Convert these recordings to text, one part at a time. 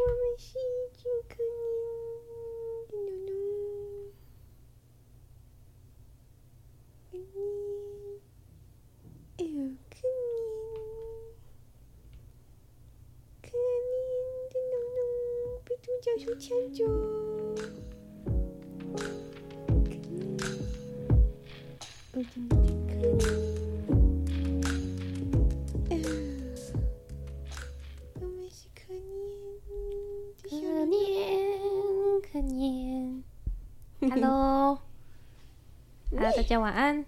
我们是一群可怜的牛牛，可怜，哎呦，可怜，可怜的牛牛被独角兽抢走，可怜，我真的家晚安，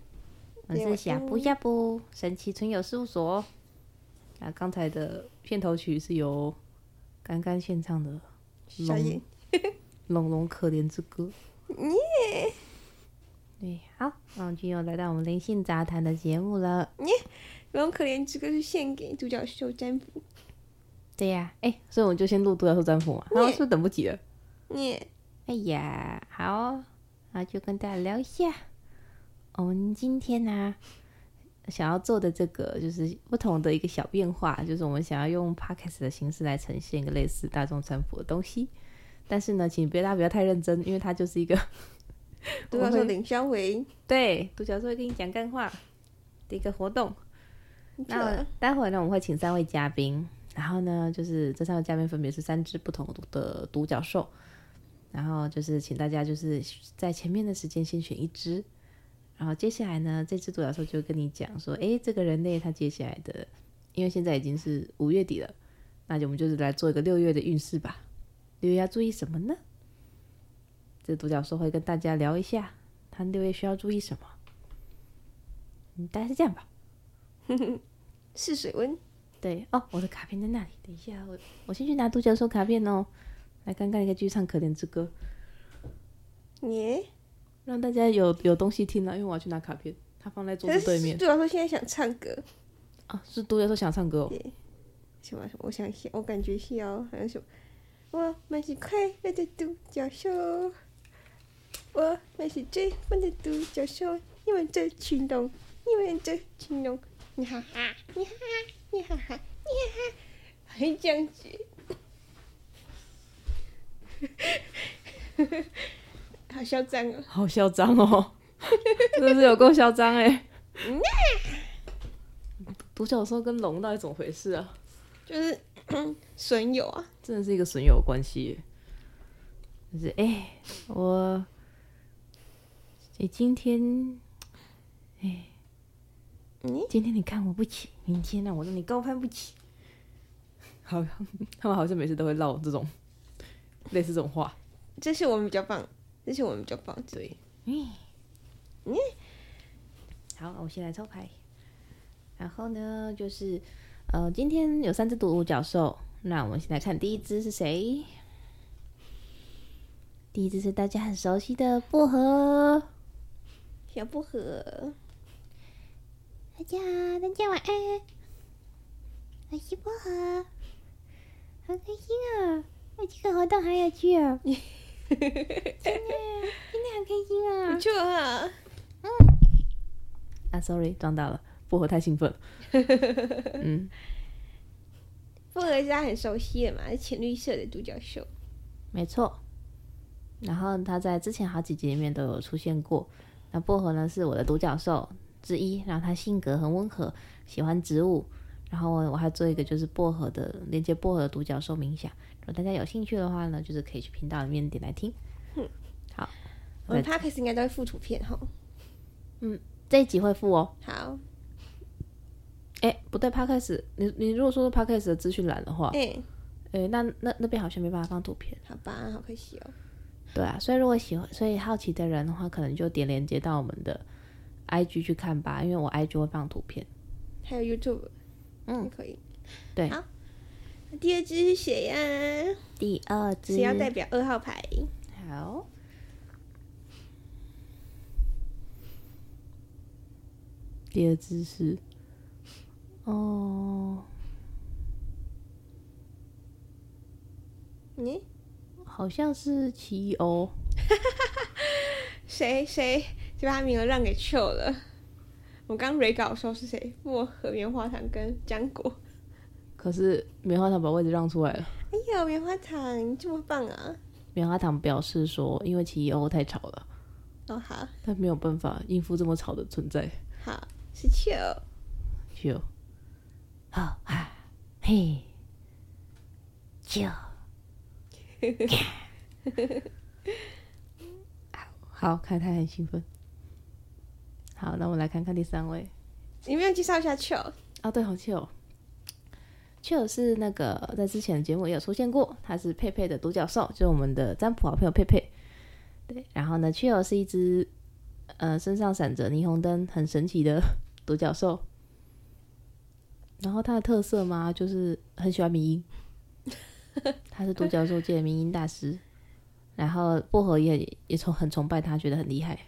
我是呷哺呷哺神奇存有事务所。啊，刚才的片头曲是由干干献唱的《龙 龙龙可怜之歌》。耶，对，好，那我们就又来到我们灵性杂谈的节目了。耶，龙可怜之歌是献给独角兽占卜。对呀，哎，所以我们就先录独角兽占卜嘛。然后是不是等不及了？耶，哎呀，好，那就跟大家聊一下。我们今天呢、啊，想要做的这个就是不同的一个小变化，就是我们想要用 podcast 的形式来呈现一个类似大众传播的东西。但是呢，请别大家不要太认真，因为它就是一个独角兽领香维，对，独角兽会跟你讲干话的一个活动。那待会儿呢，我们会请三位嘉宾，然后呢，就是这三位嘉宾分别是三只不同的独角兽，然后就是请大家就是在前面的时间先选一只。然后接下来呢，这只独角兽就跟你讲说，诶，这个人类他接下来的，因为现在已经是五月底了，那就我们就是来做一个六月的运势吧。六月要注意什么呢？这独角兽会跟大家聊一下，他六月需要注意什么。嗯，大概是这样吧。试水温。对哦，我的卡片在那里。等一下，我我先去拿独角兽卡片哦。来，刚刚你可以继续唱可怜之歌。耶。让大家有有东西听了，因为我要去拿卡片，他放在桌子对面。独角兽现在想唱歌啊？是独角兽想唱歌哦？什么？我想想，我感觉是要好像什么？我们是快乐的独角兽，我们是最笨的独角兽，你们这群龙，你们这群龙，你哈哈，你哈哈，你哈哈，你哈哈，还这样子。好嚣张哦！好嚣张哦！真的是有够嚣张哎！独角兽跟龙到底怎么回事啊？就是 损友啊！真的是一个损友关系。就是哎、欸，我哎、欸、今天哎，欸嗯、今天你看我不起，明天呢我让你高攀不起。好，他们好像每次都会唠这种类似这种话。这是我们比较棒。这是我们比较棒，对，嗯，嗯，好，我先来抽牌，然后呢，就是呃，今天有三只独角兽，那我们先来看第一只是谁？第一只是大家很熟悉的薄荷，小薄荷，大家大家晚安，我是薄荷，好开心啊！那这个活动好有趣哦。今天很开心啊！不错啊，嗯，啊，sorry，撞到了，薄荷太兴奋了。嗯，薄荷是他很熟悉的嘛，是浅绿色的独角兽，没错。然后他在之前好几集里面都有出现过。那薄荷呢，是我的独角兽之一，然后他性格很温和，喜欢植物。然后我还做一个就是薄荷的连接薄荷的独角兽冥想。如果大家有兴趣的话呢，就是可以去频道里面点来听。嗯，好，我们 Podcast 应该都会附图片哈。嗯，这一集会附哦。好。哎，不对，Podcast，你你如果说是 Podcast 的资讯栏的话，哎，哎，那那那边好像没办法放图片。好吧，好可惜哦。对啊，所以如果喜欢，所以好奇的人的话，可能就点连接到我们的 IG 去看吧，因为我 IG 会放图片。还有 YouTube。嗯，可以。对，好。第二只是谁呀？第二只谁要代表二号牌？好。第二只是，哦，你好像是奇欧。谁谁就把名额让给秋了？我刚 re 稿的时候是谁？薄荷棉花糖跟浆果。可是棉花糖把位置让出来了。哎呀，棉花糖你这么棒啊！棉花糖表示说，因为奇异欧太吵了。哦好。他没有办法应付这么吵的存在。好，是秋。秋。好啊，嘿，秋。好，看他很兴奋。好，那我们来看看第三位。你们要介绍一下秋。哦，对，好 Chill，Chill 是那个在之前的节目也有出现过，他是佩佩的独角兽，就是我们的占卜好朋友佩佩。对，然后呢，，Chill 是一只呃身上闪着霓虹灯、很神奇的独角兽。然后它的特色嘛，就是很喜欢迷音。他是独角兽界的迷音大师。然后薄荷也也崇很崇拜他，觉得很厉害。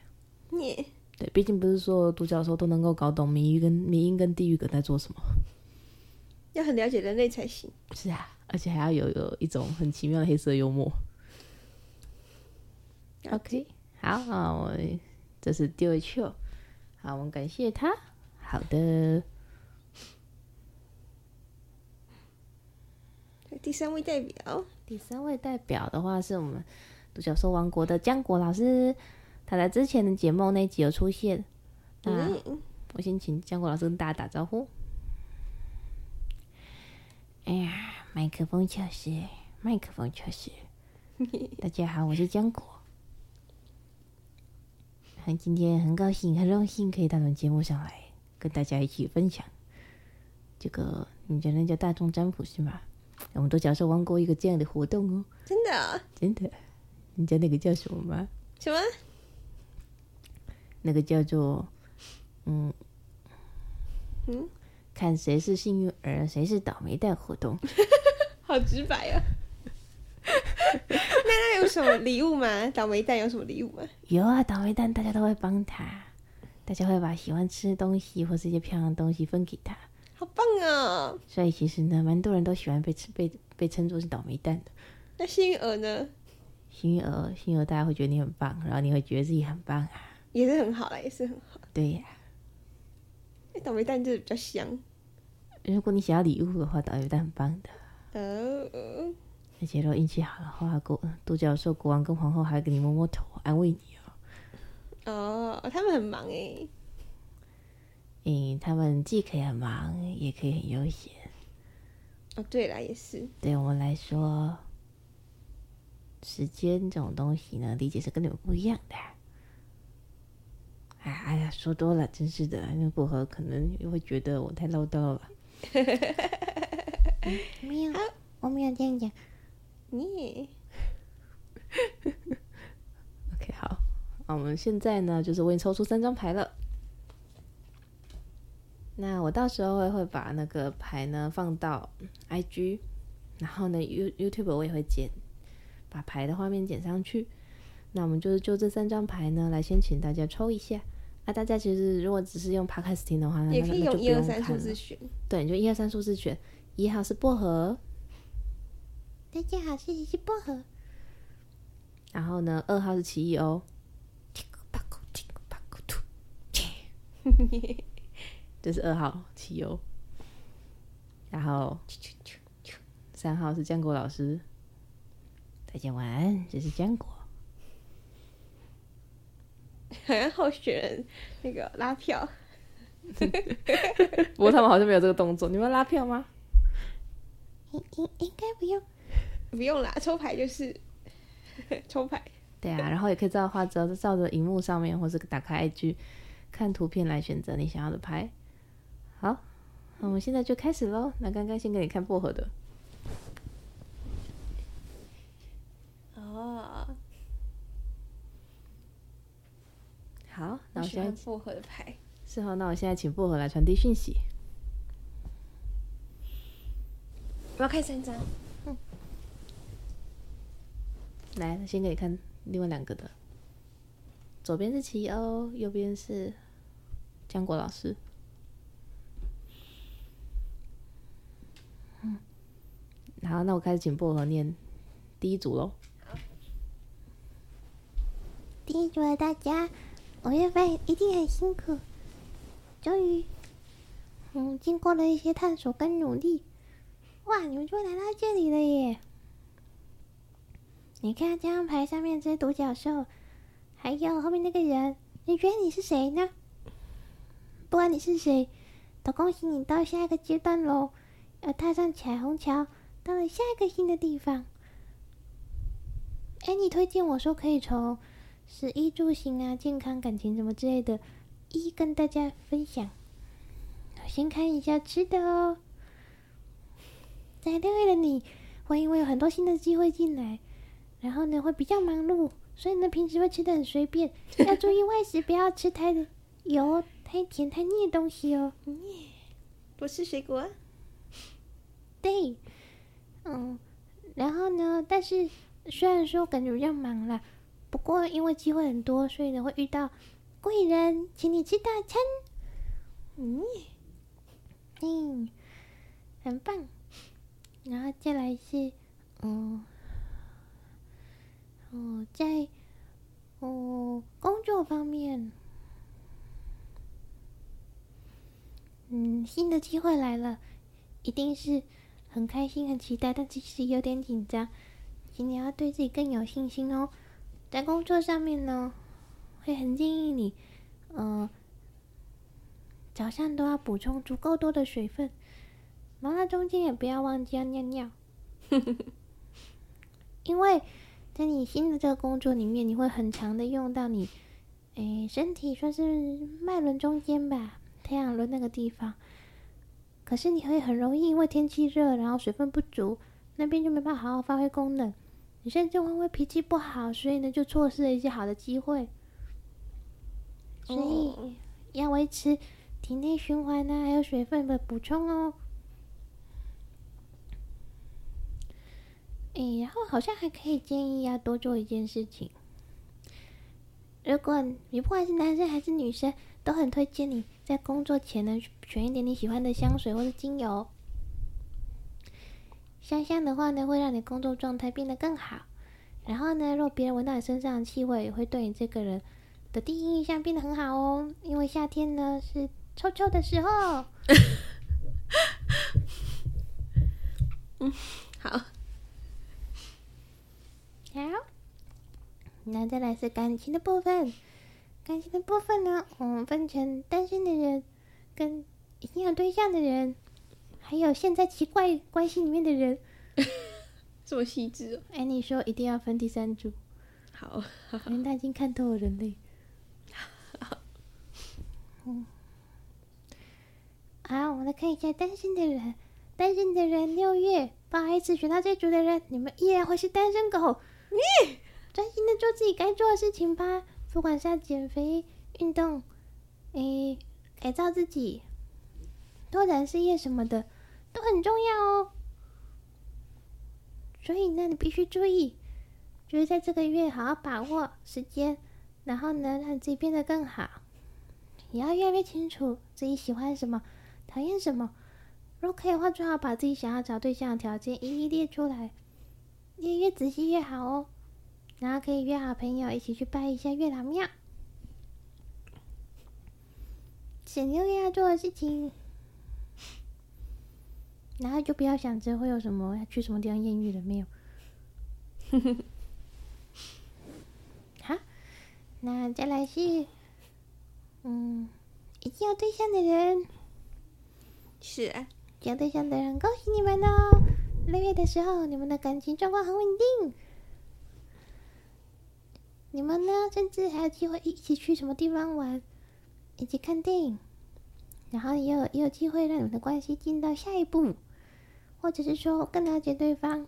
你对，毕竟不是说独角兽都能够搞懂迷因跟迷音跟地狱梗在做什么。要很了解人类才行。是啊，而且还要有有一种很奇妙的黑色幽默。OK，好啊，我这是第二球，好，我们感谢他。好的，第三位代表，第三位代表的话是我们独角兽王国的江果老师，他在之前的节目那集有出现。那，我先请江果老师跟大家打招呼。哎呀，麦克风测试，麦克风测试。大家好，我是江果。很今天很高兴，很荣幸可以到我们节目上来跟大家一起分享这个，你觉得叫大众占卜是吗？我们独角兽玩过一个这样的活动哦。真的啊？真的。你知道那个叫什么吗？什么？那个叫做，嗯嗯。看谁是幸运儿，谁是倒霉蛋活动，好直白啊！那那有什么礼物吗？倒霉蛋有什么礼物吗？有啊，倒霉蛋大家都会帮他，大家会把喜欢吃的东西或是一些漂亮的东西分给他，好棒啊！所以其实呢，蛮多人都喜欢被被被称作是倒霉蛋的。那幸运儿呢？幸运儿，幸运儿，大家会觉得你很棒，然后你会觉得自己很棒啊，也是很好啦，也是很好。对呀、啊。倒霉蛋就是比较香。如果你想要礼物的话，倒霉蛋很棒的。哦。而且如果运气好的话，国独角兽国王跟皇后还会给你摸摸头，安慰你哦。哦，他们很忙诶。嗯，他们既可以很忙，也可以很悠闲。哦，对了，也是。对我们来说，时间这种东西呢，理解是跟你们不一样的。哎哎呀，说多了，真是的，因为薄荷可能又会觉得我太唠叨了。没有，我没有这样讲。你。OK，好，那我们现在呢，就是我已经抽出三张牌了。那我到时候会会把那个牌呢放到 IG，然后呢 You YouTube 我也会剪，把牌的画面剪上去。那我们就是就这三张牌呢，来先请大家抽一下。那大家其实如果只是用 Podcast 听的话，也可以用一二三数字选。对，你就一二三数字选。一号是薄荷，大家好，谢谢是薄荷。然后呢，二号是奇异欧，这是二号奇异欧。然后三号是坚果老师，大家晚安，这是坚果。好像候选人那个拉票，不过他们好像没有这个动作。你们拉票吗？应应应该不用，不用啦，抽牌就是抽牌。对啊，然后也可以照画着照着荧幕上面，或是打开 IG 看图片来选择你想要的牌。好，那我们现在就开始喽。那刚刚先给你看薄荷的。哦。好，那我现在薄荷的牌是好，那我现在请薄荷来传递讯息。我要看三张，嗯，来，先给你看另外两个的。左边是奇欧，右边是江国老师。嗯，好，那我开始请薄荷念第一组喽。第一组的大家。五月份一定很辛苦，终于，嗯，经过了一些探索跟努力，哇，你们就会来到这里了耶！你看这张牌上面这些独角兽，还有后面那个人，你觉得你是谁呢？不管你是谁，都恭喜你到下一个阶段喽，要踏上彩虹桥，到了下一个新的地方。哎，你推荐我说可以从食衣住行啊、健康、感情什么之类的，一一跟大家分享。先看一下吃的哦。在六月的你会因为有很多新的机会进来，然后呢会比较忙碌，所以呢平时会吃的很随便，要注意外食，不要吃太油、太甜、太腻的东西哦。不是水果？啊对，嗯，然后呢，但是。虽然说感觉比较忙啦，不过因为机会很多，所以呢会遇到贵人请你吃大餐，嗯，嗯，很棒。然后再来是，嗯，哦，在哦工作方面，嗯，新的机会来了，一定是很开心、很期待，但其实有点紧张。请你要对自己更有信心哦，在工作上面呢，会很建议你，呃，早上都要补充足够多的水分，忙到中间也不要忘记要尿尿，因为在你新的这个工作里面，你会很常的用到你，诶，身体算是脉轮中间吧，太阳轮那个地方，可是你会很容易因为天气热，然后水分不足，那边就没办法好好发挥功能。你现在就因为脾气不好，所以呢就错失了一些好的机会。所以要维持体内循环呢，还有水分的补充哦。哎，然后好像还可以建议要多做一件事情。如果你不管是男生还是女生，都很推荐你在工作前呢选一点你喜欢的香水或者精油。香香的话呢，会让你工作状态变得更好。然后呢，如果别人闻到你身上的气味，也会对你这个人的第一印象变得很好哦。因为夏天呢是臭臭的时候。嗯，好，好。那再来是感情的部分。感情的部分呢，我们分成单身的人，跟已经有对象的人。还有现在奇怪关系里面的人，这么细致哦！安妮说一定要分第三组，好，因为他已经看透了人类。好，嗯，好，我们来看一下单身的人。单身的人六月，不好意思，选到这组的人，你们依然会是单身狗。你专心的做自己该做的事情吧，不管是要减肥、运动，哎，改造自己，拓展事业什么的。都很重要哦，所以呢，你必须注意，就是在这个月好好把握时间，然后呢，让自己变得更好。也要越来越清楚自己喜欢什么，讨厌什么。如果可以的话，最好把自己想要找对象的条件一一列出来，列越仔细越好哦。然后可以约好朋友一起去拜一下月老庙。前六要做的事情。然后就不要想着会有什么要去什么地方艳遇了没有？好，那再来是，嗯，已经有对象的人，是啊，有对象的人，恭喜你们哦！六月的时候，你们的感情状况很稳定，你们呢，甚至还有机会一起去什么地方玩，一起看电影。然后也有也有机会让你们的关系进到下一步，或者是说更了解对方。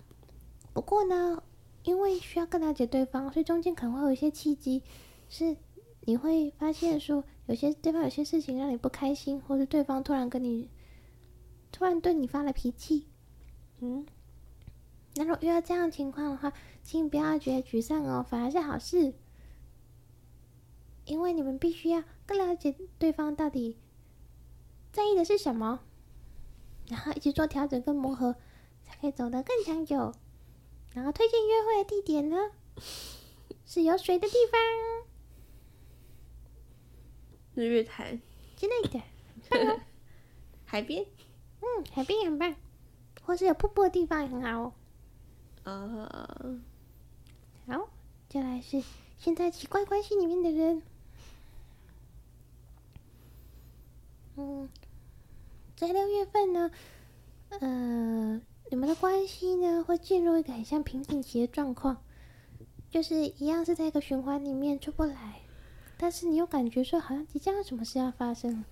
不过呢，因为需要更了解对方，所以中间可能会有一些契机，是你会发现说，有些对方有些事情让你不开心，或者对方突然跟你突然对你发了脾气。嗯，那如果遇到这样的情况的话，请不要觉得沮丧哦，反而是好事，因为你们必须要更了解对方到底。在意的是什么？然后一起做调整跟磨合，才可以走得更长久。然后推荐约会的地点呢，是有水的地方，日月潭之类的，很棒哦。海边，嗯，海边很棒。或是有瀑布的地方也很好哦。啊，uh, 好，接下来是现在奇怪关系里面的人。嗯，在六月份呢，呃，你们的关系呢会进入一个很像瓶颈期的状况，就是一样是在一个循环里面出不来，但是你又感觉说好像即将有什么事要发生。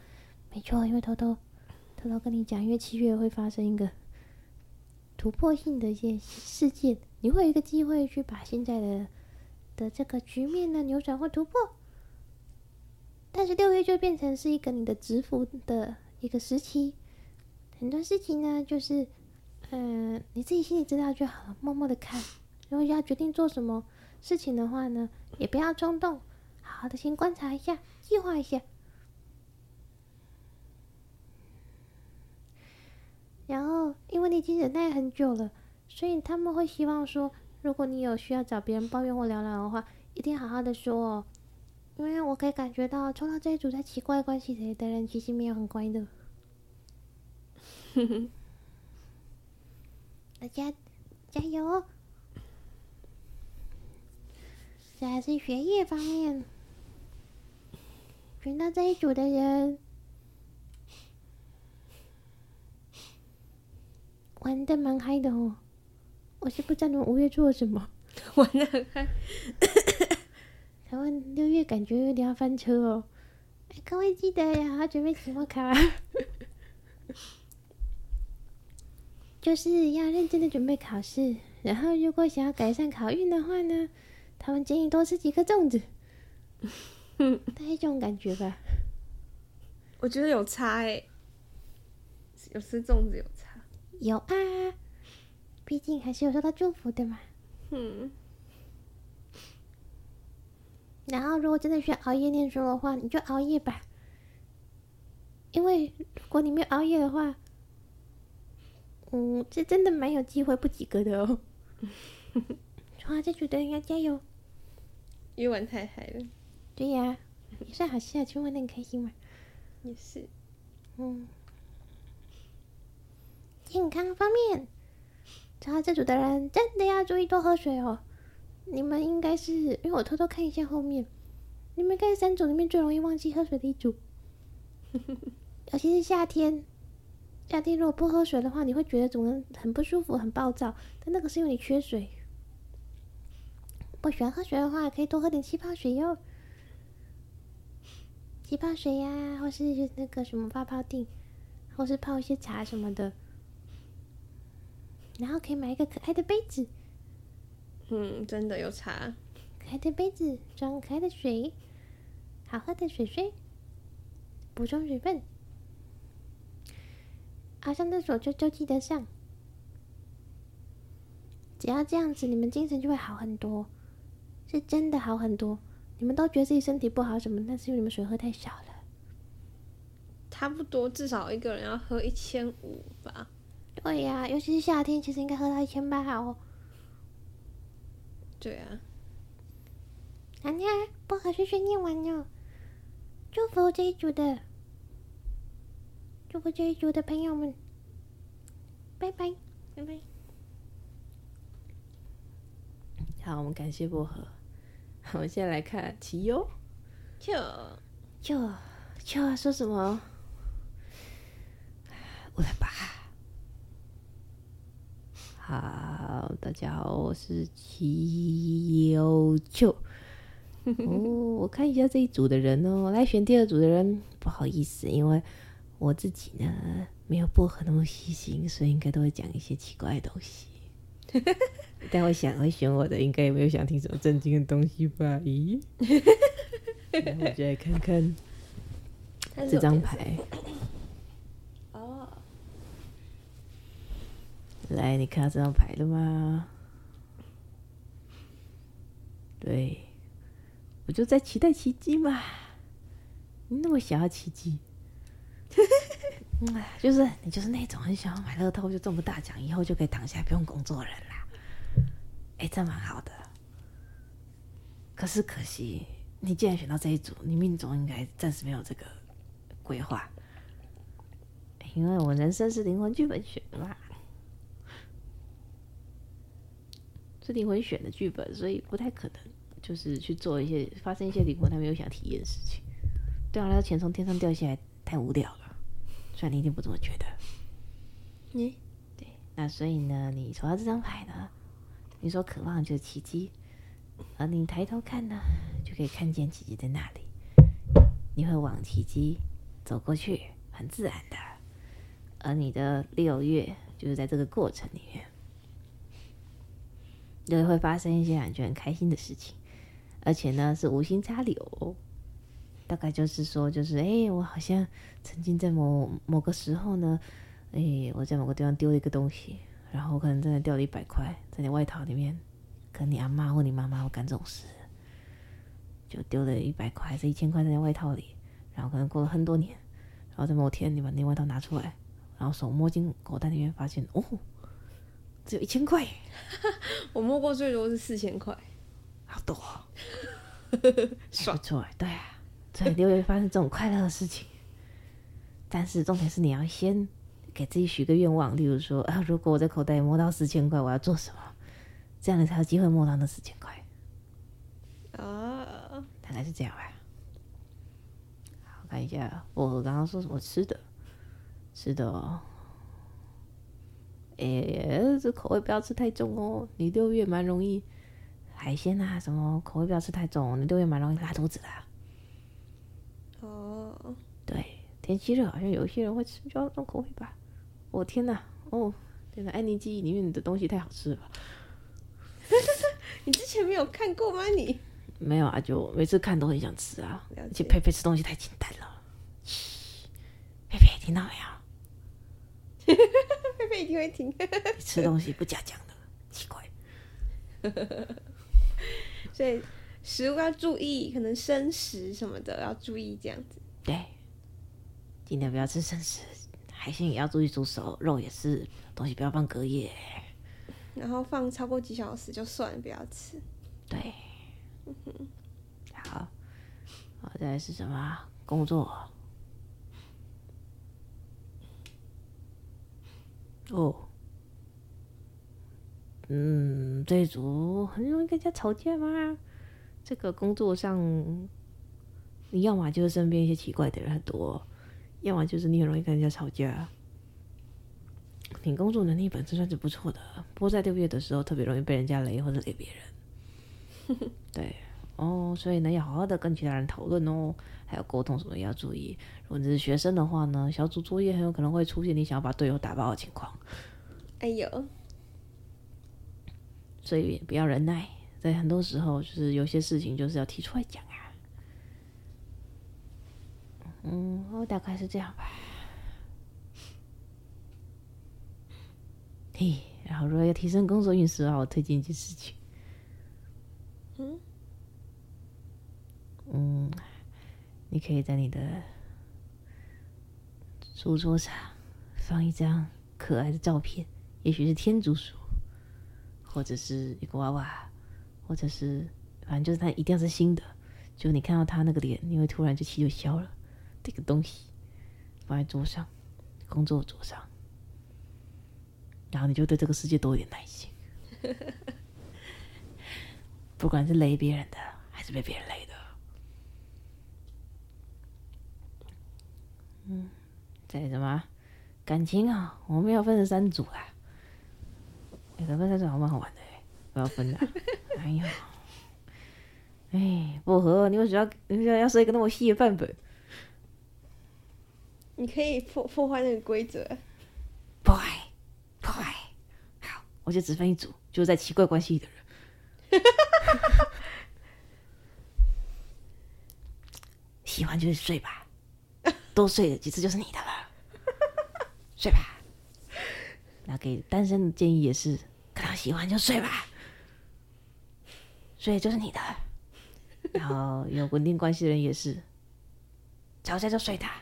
没错，因为偷偷偷偷跟你讲，因为七月会发生一个突破性的一些事件，你会有一个机会去把现在的的这个局面呢扭转或突破。但是六月就变成是一个你的蛰伏的一个时期，很多事情呢，就是，嗯、你自己心里知道就好了，默默的看。如果要决定做什么事情的话呢，也不要冲动，好好的先观察一下，计划一下。然后，因为你已经忍耐很久了，所以他们会希望说，如果你有需要找别人抱怨或聊聊的话，一定要好好的说哦。因为我可以感觉到，抽到这一组在奇怪关系里的人，其实没有很乖的。大家加油！这还是学业方面，选到这一组的人玩的蛮嗨的哦。我是不知道你们五月做了什么，玩的很嗨。台湾六月感觉有点要翻车哦，哎，各位记得呀，要准备期末考，就是要认真的准备考试。然后，如果想要改善考运的话呢，他们建议多吃几颗粽子，大概这种感觉吧。我觉得有差哎，有吃粽子有差，有啊，毕竟还是有受到祝福的嘛。嗯。然后，如果真的需要熬夜念书的话，你就熬夜吧。因为如果你没有熬夜的话，嗯，这真的蛮有机会不及格的哦。哇，这组的人要加油！因为玩太嗨了。对呀，也算好事啊，就玩的很开心嘛。也是。嗯。健康方面，然后这组的人真的要注意多喝水哦。你们应该是，因为我偷偷看一下后面，你们应该是三组里面最容易忘记喝水的一组，尤其是夏天。夏天如果不喝水的话，你会觉得整个人很不舒服、很暴躁。但那个是因为你缺水。不喜欢喝水的话，可以多喝点气泡水哟。气泡水呀、啊，或是那个什么泡泡定，或是泡一些茶什么的。然后可以买一个可爱的杯子。嗯，真的有茶。可爱的杯子装可爱的水，好喝的水水，补充水分。啊，上厕所就就记得上。只要这样子，你们精神就会好很多，是真的好很多。你们都觉得自己身体不好什么，但是因为你们水喝太少了。差不多，至少一个人要喝一千五吧。对呀、啊，尤其是夏天，其实应该喝到一千八哦。对啊，好呀，不好睡睡念完了，祝福这一组的，祝福这一组的朋友们，拜拜，拜拜。好，我们感谢薄荷。我们现在来看奇优，就就就说什么？我来吧。好，大家好，我是奇优就。哦，我看一下这一组的人哦，来选第二组的人，不好意思，因为我自己呢没有薄荷那么细心，所以应该都会讲一些奇怪的东西。但我想会选我的，应该也没有想听什么正经的东西吧？咦？我们就来看看这张牌。哦来，你看到这张牌了吗？对，我就在期待奇迹嘛。你那么想要奇迹，嗯，就是你就是那种很想要买乐透就中个大奖，以后就可以躺下不用工作人啦。哎，这蛮好的。可是可惜，你既然选到这一组，你命中应该暂时没有这个规划，因为我人生是灵魂剧本选的嘛。是灵魂选的剧本，所以不太可能就是去做一些发生一些灵魂他没有想体验的事情。对啊，那钱从天上掉下来太无聊了，虽然你一定不这么觉得。你、嗯、对，那所以呢，你抽到这张牌呢，你所渴望的就是奇迹，而你抬头看呢，就可以看见奇迹在那里，你会往奇迹走过去，很自然的。而你的六月就是在这个过程里面，就会发生一些让你觉得很开心的事情，而且呢是无心插柳，大概就是说，就是哎、欸，我好像曾经在某某个时候呢，哎、欸，我在某个地方丢了一个东西，然后可能真的掉了一百块在你外套里面，可能你阿妈或你妈妈会干这种事，就丢了一百块还是一千块在你外套里，然后可能过了很多年，然后在某天你把那外套拿出来。然后手摸进口袋里面，发现哦，只有一千块。我摸过最多是四千块，好多，爽出来。对啊，所以六月发生这种快乐的事情。但是重点是你要先给自己许个愿望，例如说啊，如果我在口袋里摸到四千块，我要做什么？这样你才有机会摸到那四千块。啊，大概是这样吧。好，看一下我刚刚说什么吃的。吃的，哎、欸，这口味不要吃太重哦。你六月蛮容易海鲜啊，什么口味不要吃太重，你六月蛮容易拉肚子的。哦，对，天气热，好像有一些人会吃比较重口味吧。我、哦、天哪，哦，天哪，安妮记忆里面的东西太好吃了吧。你之前没有看过吗？你没有啊？就每次看都很想吃啊。而且佩佩吃东西太简单了。佩佩，听到没有？佩佩一定会听。吃东西不加酱的，奇怪。所以食物要注意，可能生食什么的要注意，这样子。对，尽量不要吃生食，海鲜也要注意煮熟，肉也是，东西不要放隔夜。然后放超过几小时就算了，不要吃。对。好，好，再来是什么？工作。哦，嗯，这一组很容易跟人家吵架吗？这个工作上，你要么就是身边一些奇怪的人很多，要么就是你很容易跟人家吵架。你工作能力本身算是不错的，不过在六月的时候特别容易被人家雷或者给别人。对，哦，所以呢要好好的跟其他人讨论哦，还有沟通什么也要注意。如果你是学生的话呢，小组作业很有可能会出现你想要把队友打爆的情况。哎呦，所以不要忍耐，在很多时候就是有些事情就是要提出来讲啊。嗯，我大概是这样吧。嘿，然后如果要提升工作运势的话，我推荐一件事情。嗯。嗯。你可以在你的书桌上放一张可爱的照片，也许是天竺鼠，或者是一个娃娃，或者是反正就是它一定要是新的。就你看到他那个脸，你会突然就气就消了。这个东西放在桌上，工作桌上，然后你就对这个世界多一点耐心。不管是雷别人的，还是被别人雷的。嗯，在什么感情啊？我们要分成三组啦。哎、欸，分三组好蛮好玩的 哎，不要分了。哎呀，哎，薄荷，你为什么要你为什么要设一个那么细的范本？你可以破破坏那个规则。破坏，破坏。好，我就只分一组，就是在奇怪关系里的人。喜欢就是睡吧。多睡几次就是你的了，睡吧。那给单身的建议也是，看到喜欢就睡吧，睡就是你的。然后有稳定关系的人也是，吵架就睡他，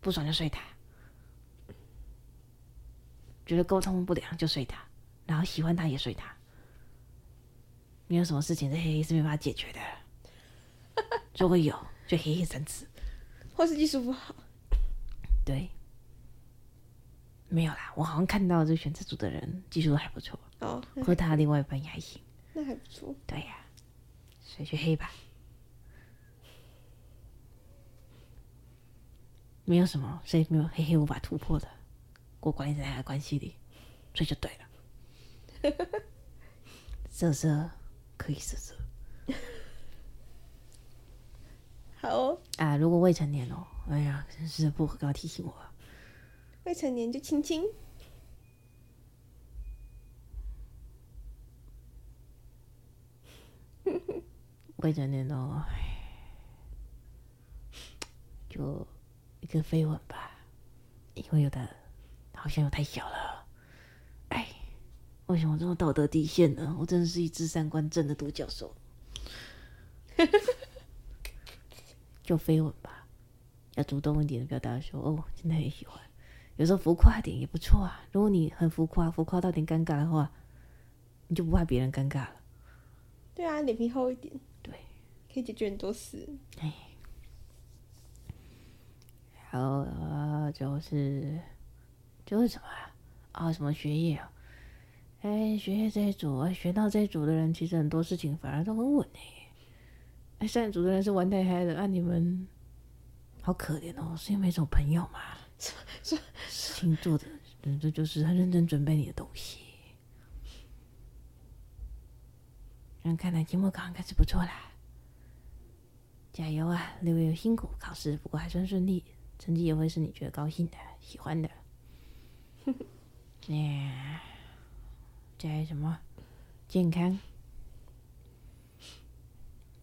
不爽就睡他，觉得沟通不良就睡他，然后喜欢他也睡他。没有什么事情是嘿嘿是没办法解决的，如果有就嘿嘿三次。或是技术不好，对，没没有啦，我好像看到这选这组的人技术都还不错哦，和他另外一半也还行，那还不错。对呀、啊，所以去黑吧，没有什么，所以没有黑黑无法突破的，过关在他的关系里，所以就对了。色色可以色色，好哦。啊，如果未成年哦，哎呀，真是不要提醒我。未成年就亲亲。未成年哦，就一个飞吻吧，因为有的好像又太小了。哎，为什么这么道德底线呢？我真的是一只三观正的独角兽。就飞吻吧，要主动一点的表达说哦，真的很喜欢。有时候浮夸一点也不错啊。如果你很浮夸，浮夸到点尴尬的话，你就不怕别人尴尬了。对啊，脸皮厚一点，对，可以解决很多事。哎，然后呃，就是就是什么啊？啊，什么学业啊？哎，学业这一组，哎，学到这一组的人，其实很多事情反而都很稳哎。哎，上一组的人是玩太嗨的，啊，你们好可怜哦，是因为没什么朋友嘛？事情做的，这就是很认真准备你的东西。那看来期末考应该是不错啦，加油啊！六月辛苦考试，不过还算顺利，成绩也会是你觉得高兴的、喜欢的。哎，加什么？健康。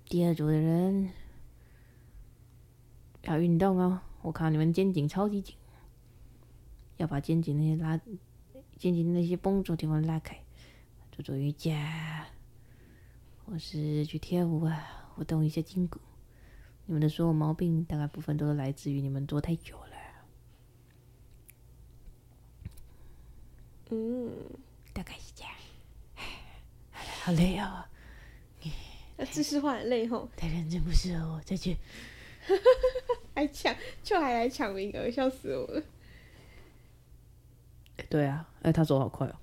第二组的人要运动哦，我看你们肩颈超级紧，要把肩颈那些拉，肩颈那些绷住地方拉开，做做瑜伽。或是去跳舞啊，活动一些筋骨。你们的所有毛病，大概部分都是来自于你们坐太久了。嗯，大概是这样。好累哦。那知识化很累吼。太认真不适合我，再去。还抢，就还来抢名额，笑死我了。对啊，哎，他走好快哦。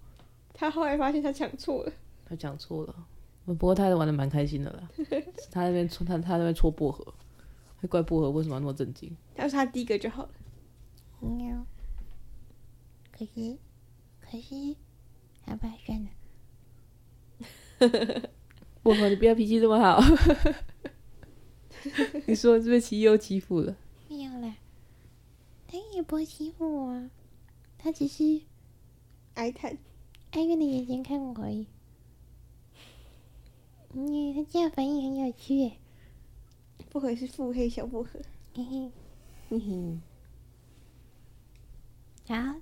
他后来发现他抢错了。他讲错了。不过他还玩的蛮开心的啦，他那边戳他他那边戳薄荷，会怪薄荷为什么要那么震惊？要是他第一个就好了。喵。可惜，可惜，好吧，算了。薄荷，你不要脾气这么好。你说是不是欺又欺负了？没有啦，他也不会欺负我啊，他只是哀叹，哀怨的眼睛看我而已。嗯，他这样反应很有趣耶。不愧是腹黑小薄荷。嘿嘿，嘿嘿。好，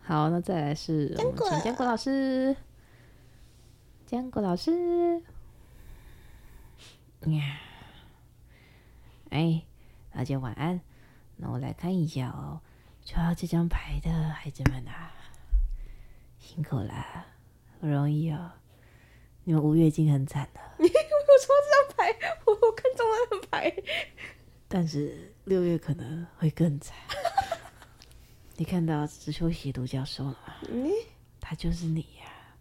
好，那再来是我们请坚果老师。坚果老师。呀，哎，大家晚安。那我来看一下哦，抽到这张牌的孩子们啊，辛苦啦，不容易哦。你们五月已经很惨了。我这张牌，我我看中了那张牌。但是六月可能会更惨。你看到只休息独角兽了吗？嗯，他就是你呀、啊！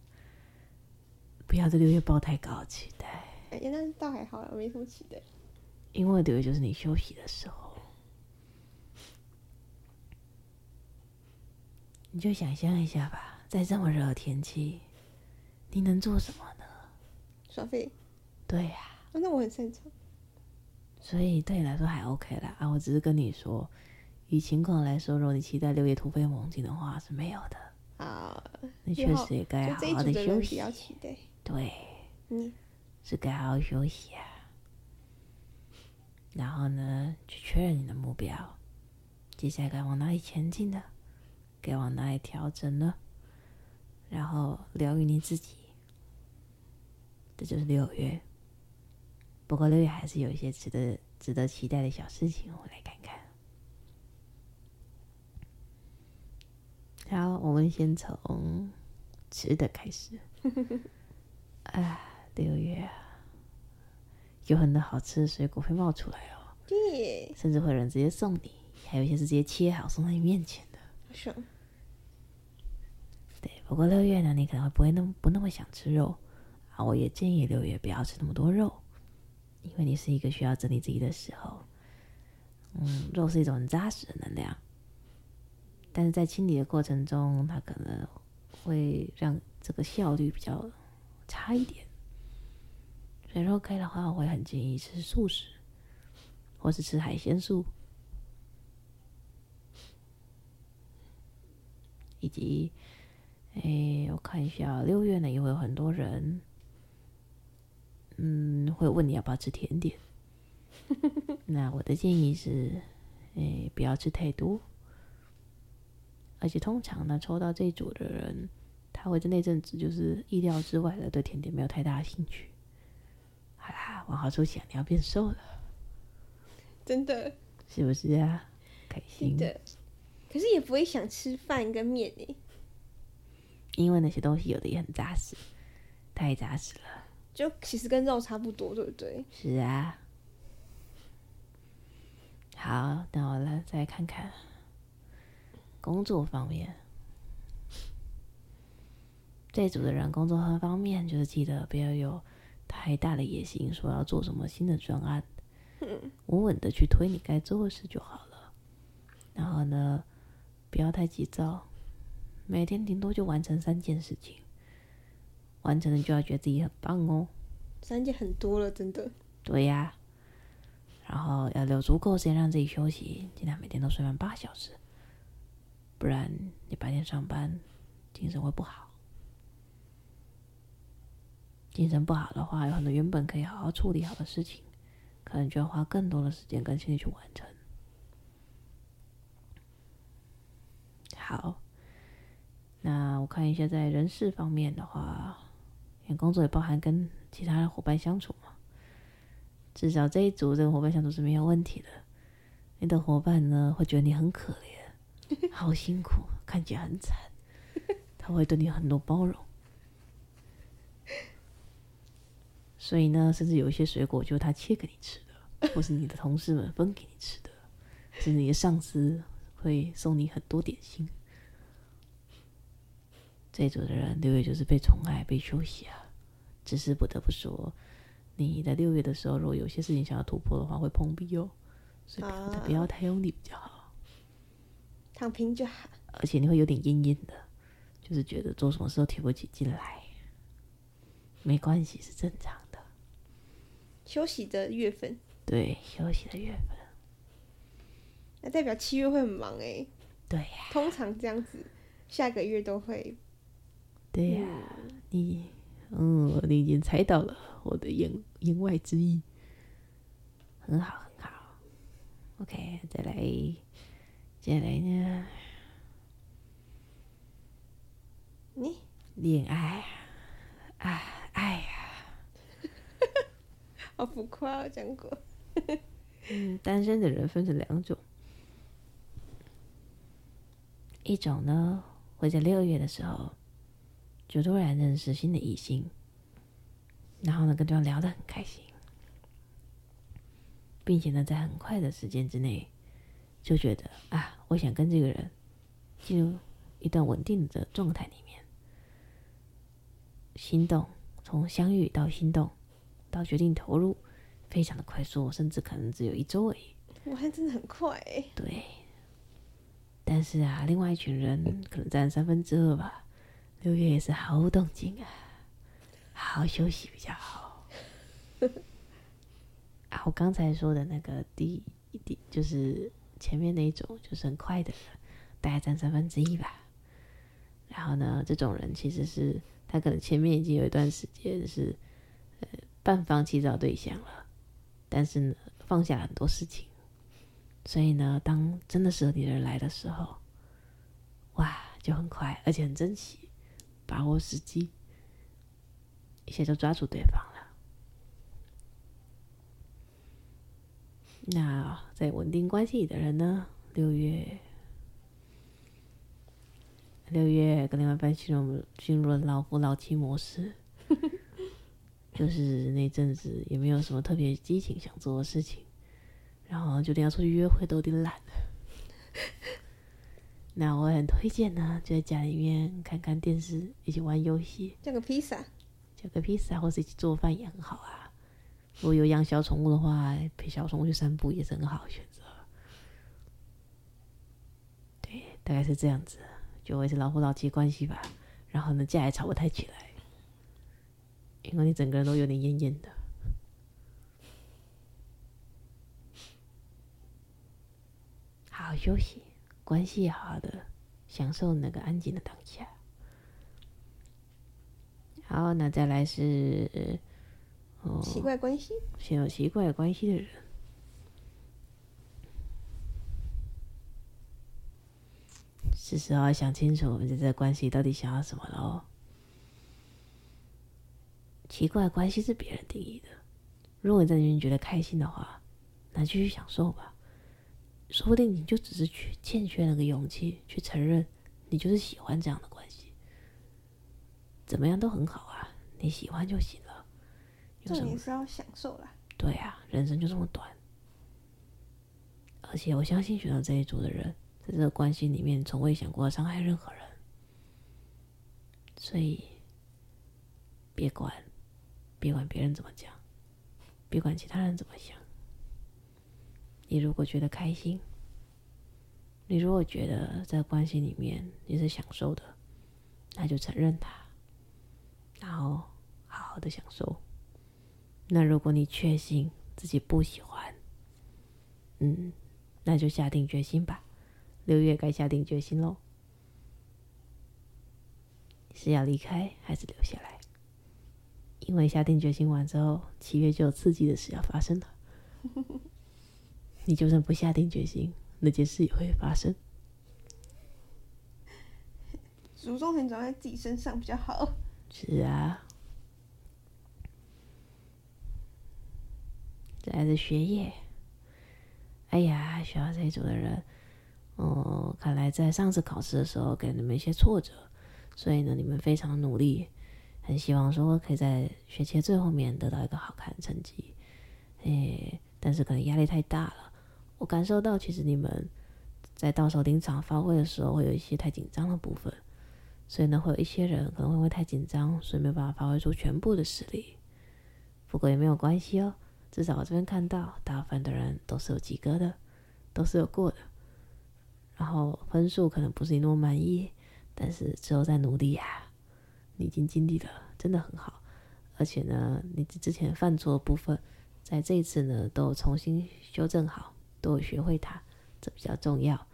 不要对六月抱太高期待。哎呀，那倒还好了，没什么期待。因为六月就是你休息的时候，你就想象一下吧，在这么热的天气，你能做什么呢？耍废，对呀、啊，那我很擅长，所以对你来说还 OK 啦。啊，我只是跟你说，以情况来说，如果你期待六月突飞猛进的话，是没有的。啊，你确实也该好好的休息。对，嗯，是该好好休息啊。然后呢，去确认你的目标，接下来该往哪里前进呢，该往哪里调整呢？然后疗愈你自己。这就是六月，不过六月还是有一些值得值得期待的小事情，我们来看看。好，我们先从吃的开始。啊，六月啊，有很多好吃的水果会冒出来哦，对，甚至会有人直接送你，还有一些是直接切好送到你面前的。好爽！不过六月呢，你可能会不会那么不那么想吃肉啊？我也建议六月不要吃那么多肉，因为你是一个需要整理自己的时候。嗯，肉是一种很扎实的能量，但是在清理的过程中，它可能会让这个效率比较差一点。所以说可以的话，我会很建议吃素食，或是吃海鲜素，以及，哎，我看一下，六月呢也会有很多人，嗯，会问你要不要吃甜点。那我的建议是，诶，不要吃太多。而且通常呢，抽到这一组的人，他会在那阵子就是意料之外的对甜点没有太大的兴趣。好啦，往好处想，你要变瘦了，真的，是不是啊？开心的。可是也不会想吃饭跟面诶，因为那些东西有的也很扎实，太扎实了。就其实跟肉差不多，对不对？是啊。好，那我来再看看工作方面。这组的人工作方面，就是记得不要有太大的野心，说要做什么新的专案，稳稳的去推你该做的事就好了。然后呢，不要太急躁，每天顶多就完成三件事情，完成了就要觉得自己很棒哦。三件很多了，真的。对呀。然后要留足够时间让自己休息，尽量每天都睡满八小时，不然你白天上班精神会不好。精神不好的话，有很多原本可以好好处理好的事情，可能就要花更多的时间跟精力去完成。好，那我看一下在人事方面的话，工作也包含跟其他的伙伴相处嘛。至少这一组这个伙伴相处是没有问题的。你的伙伴呢，会觉得你很可怜，好辛苦，看起来很惨，他会对你很多包容。所以呢，甚至有一些水果就是他切给你吃的，或是你的同事们分给你吃的，甚至你的上司会送你很多点心。这一组的人六月就是被宠爱、被休息啊，只是不得不说。你在六月的时候，如果有些事情想要突破的话，会碰壁哦，所以不要太用力比较好，躺平就好。而且你会有点阴阴的，就是觉得做什么事都提不起劲来，没关系，是正常的。休息的月份，对，休息的月份，那代表七月会很忙哎。对呀，通常这样子，下个月都会。对呀，嗯、你，嗯，你已经猜到了。我的言言外之意，很好很好。OK，再来，接下来呢？你恋爱啊，爱呀，好浮夸哦，讲过。嗯，单身的人分成两种，一种呢会在六月的时候就突然认识新的异性。然后呢，跟对方聊得很开心，并且呢，在很快的时间之内，就觉得啊，我想跟这个人进入一段稳定的状态里面，心动，从相遇到心动，到决定投入，非常的快速，甚至可能只有一周而已。哇，还真的很快哎。对。但是啊，另外一群人可能占三分之二吧，六月也是毫无动静啊。好好休息比较好。啊，我刚才说的那个第一第就是前面那一种，就是很快的，大概占三分之一吧。然后呢，这种人其实是他可能前面已经有一段时间是呃半放弃找对象了，但是呢放下很多事情，所以呢，当真的适合你的人来的时候，哇，就很快，而且很珍惜，把握时机。一下就抓住对方了。那在稳定关系里的人呢？六月，六月跟另外一半进入进入了老夫老妻模式，就是那阵子也没有什么特别激情想做的事情，然后就连要出去约会都有点懒了。那我很推荐呢，就在家里面看看电视，一起玩游戏，叫个披萨，叫个披萨，或是一起做饭也很好啊。如果有养小宠物的话，陪小宠物去散步也是很好的选择。对，大概是这样子，就维持老夫老妻关系吧。然后呢，架也吵不太起来，因为你整个人都有点厌厌的。好好休息，关系好好的，享受那个安静的当下。好，那再来是，哦，奇怪关系，先有奇怪关系的人，是时候要想清楚，我们在这个关系到底想要什么喽。奇怪关系是别人定义的，如果你在里面觉得开心的话，那继续享受吧。说不定你就只是去欠缺那个勇气去承认，你就是喜欢这样的关系。怎么样都很好啊，你喜欢就行了。重点是要享受啦。对啊，人生就这么短。而且我相信选择这一组的人，在这个关系里面从未想过要伤害任何人。所以，别管，别管别人怎么讲，别管其他人怎么想。你如果觉得开心，你如果觉得在关系里面你是享受的，那就承认它，然后好好的享受。那如果你确信自己不喜欢，嗯，那就下定决心吧。六月该下定决心喽，是要离开还是留下来？因为下定决心完之后，七月就有刺激的事要发生了。你就算不下定决心，那件事也会发生。主动权掌握在自己身上比较好。是啊。再来是学业。哎呀，学校这一组的人，哦，看来在上次考试的时候给你们一些挫折，所以呢，你们非常努力，很希望说可以在学期最后面得到一个好看的成绩。哎，但是可能压力太大了。我感受到，其实你们在到时候临场发挥的时候，会有一些太紧张的部分，所以呢，会有一些人可能会因为太紧张，所以没有办法发挥出全部的实力。不过也没有关系哦，至少我这边看到，大部分的人都是有及格的，都是有过的。然后分数可能不是你那么满意，但是之后再努力呀，你已经尽力了，真的很好。而且呢，你之前犯错的部分，在这一次呢，都重新修正好。都有学会它，这比较重要。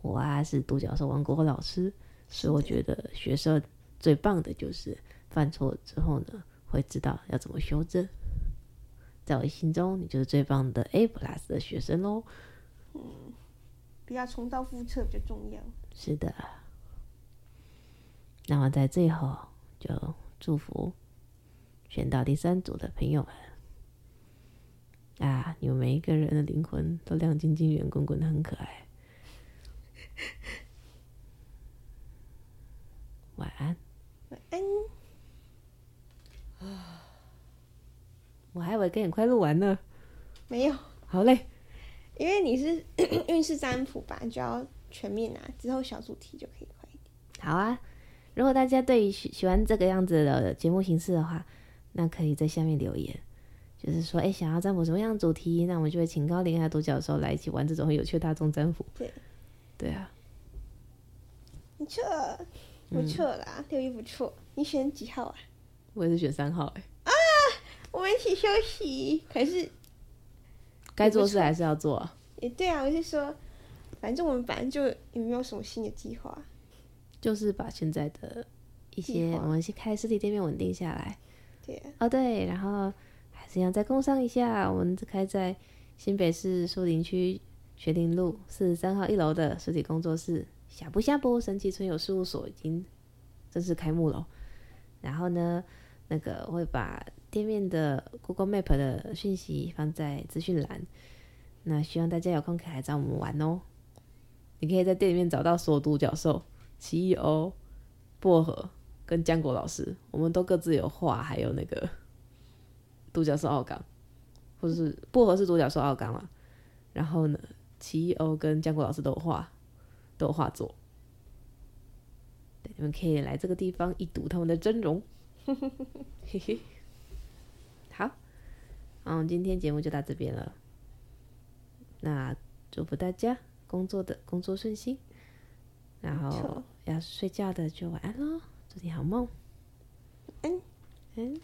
我啊是独角兽王国老师，所以我觉得学生最棒的就是犯错之后呢，会知道要怎么修正。在我心中，你就是最棒的 A plus 的学生喽。嗯，不要重蹈覆辙比较重要。是的。那么在最后，就祝福选到第三组的朋友们。啊！你们每一个人的灵魂都亮晶晶、圆滚滚的，很可爱。晚安。晚安。啊！我还以为跟你快录完呢。没有。好嘞。因为你是 运势占卜吧，就要全面啊，之后小主题就可以快一点。好啊！如果大家对于喜喜欢这个样子的节目形式的话，那可以在下面留言。就是说，哎，想要占卜什么样的主题，那我们就会请高灵和独角兽来一起玩这种很有趣的大众占卜。对，对啊，不错，不错啦，六一不错。你选几号啊？我也是选三号。哎，啊，我们一起休息。可是，该做事还是要做。也对啊，我是说，反正我们本来就也没有什么新的计划，就是把现在的一些，我们先开实体店面稳定下来。对啊。哦，对，然后。这样再工商一下，我们开在新北市树林区学林路四十三号一楼的实体工作室，下不下播神奇存有事务所已经正式开幕了。然后呢，那个会把店面的 Google Map 的讯息放在资讯栏，那希望大家有空可以来找我们玩哦。你可以在店里面找到所有独角兽、奇异欧、薄荷跟浆果老师，我们都各自有画，还有那个。独角兽奥港，或者是薄荷是独角兽奥港嘛？然后呢，奇异欧跟江国老师都有画，都有画作。对，你们可以来这个地方一睹他们的真容。嘿嘿，好，嗯，今天节目就到这边了。那祝福大家工作的工作顺心，然后要睡觉的就晚安喽，祝你好梦。嗯嗯。